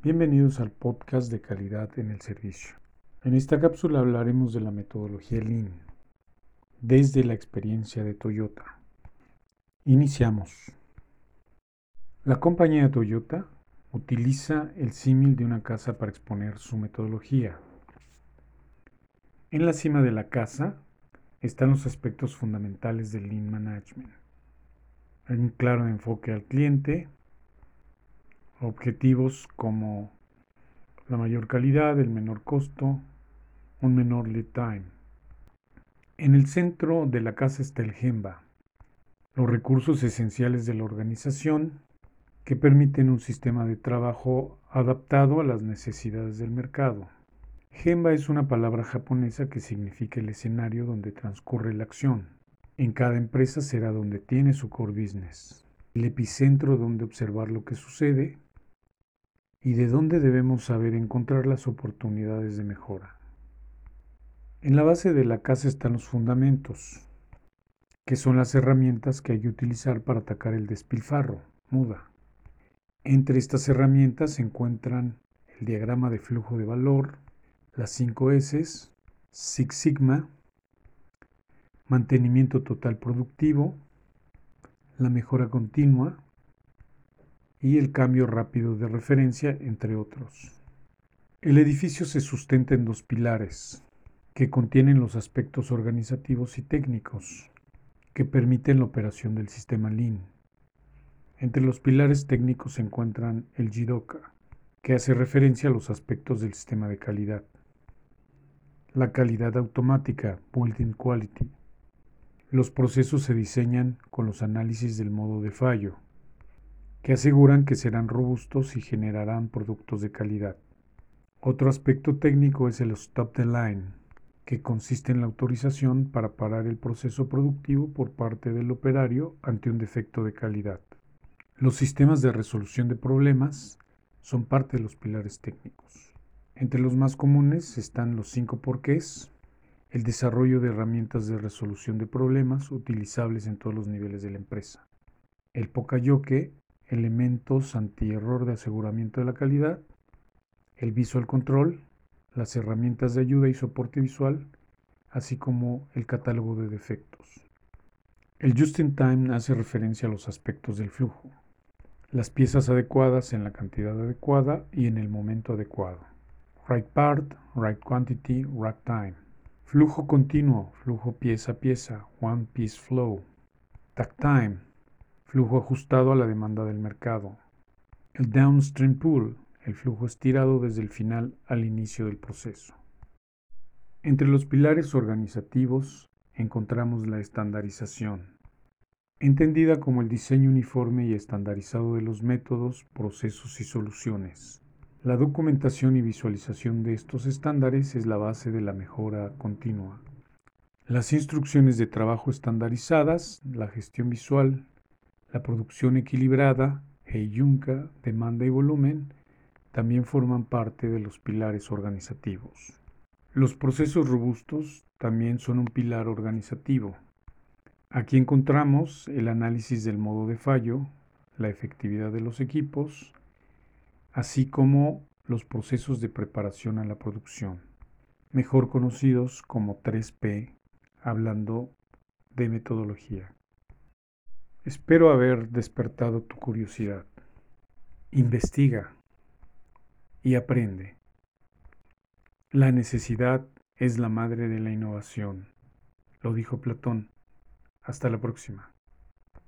Bienvenidos al podcast de calidad en el servicio. En esta cápsula hablaremos de la metodología Lean desde la experiencia de Toyota. Iniciamos. La compañía Toyota utiliza el símil de una casa para exponer su metodología. En la cima de la casa están los aspectos fundamentales del Lean Management. Un claro enfoque al cliente, objetivos como la mayor calidad, el menor costo, un menor lead time. En el centro de la casa está el GEMBA, los recursos esenciales de la organización que permiten un sistema de trabajo adaptado a las necesidades del mercado. Gemba es una palabra japonesa que significa el escenario donde transcurre la acción. En cada empresa será donde tiene su core business, el epicentro donde observar lo que sucede y de dónde debemos saber encontrar las oportunidades de mejora. En la base de la casa están los fundamentos, que son las herramientas que hay que utilizar para atacar el despilfarro, muda. Entre estas herramientas se encuentran el diagrama de flujo de valor, las 5 S, Six Sigma, mantenimiento total productivo, la mejora continua, y el cambio rápido de referencia, entre otros. El edificio se sustenta en dos pilares, que contienen los aspectos organizativos y técnicos, que permiten la operación del sistema Lean. Entre los pilares técnicos se encuentran el JIDOKA, que hace referencia a los aspectos del sistema de calidad. La calidad automática, Built-in Quality. Los procesos se diseñan con los análisis del modo de fallo, que aseguran que serán robustos y generarán productos de calidad. Otro aspecto técnico es el stop the line, que consiste en la autorización para parar el proceso productivo por parte del operario ante un defecto de calidad. Los sistemas de resolución de problemas son parte de los pilares técnicos. Entre los más comunes están los cinco porqués, el desarrollo de herramientas de resolución de problemas utilizables en todos los niveles de la empresa, el Pokayoke, elementos anti-error de aseguramiento de la calidad, el visual control, las herramientas de ayuda y soporte visual, así como el catálogo de defectos. El just-in-time hace referencia a los aspectos del flujo, las piezas adecuadas en la cantidad adecuada y en el momento adecuado. Right part, right quantity, right time. Flujo continuo, flujo pieza a pieza, one piece flow. Tag time, flujo ajustado a la demanda del mercado. El downstream pool, el flujo estirado desde el final al inicio del proceso. Entre los pilares organizativos encontramos la estandarización, entendida como el diseño uniforme y estandarizado de los métodos, procesos y soluciones. La documentación y visualización de estos estándares es la base de la mejora continua. Las instrucciones de trabajo estandarizadas, la gestión visual, la producción equilibrada, Heiyunka, demanda y volumen también forman parte de los pilares organizativos. Los procesos robustos también son un pilar organizativo. Aquí encontramos el análisis del modo de fallo, la efectividad de los equipos, así como los procesos de preparación a la producción, mejor conocidos como 3P, hablando de metodología. Espero haber despertado tu curiosidad. Investiga y aprende. La necesidad es la madre de la innovación, lo dijo Platón. Hasta la próxima.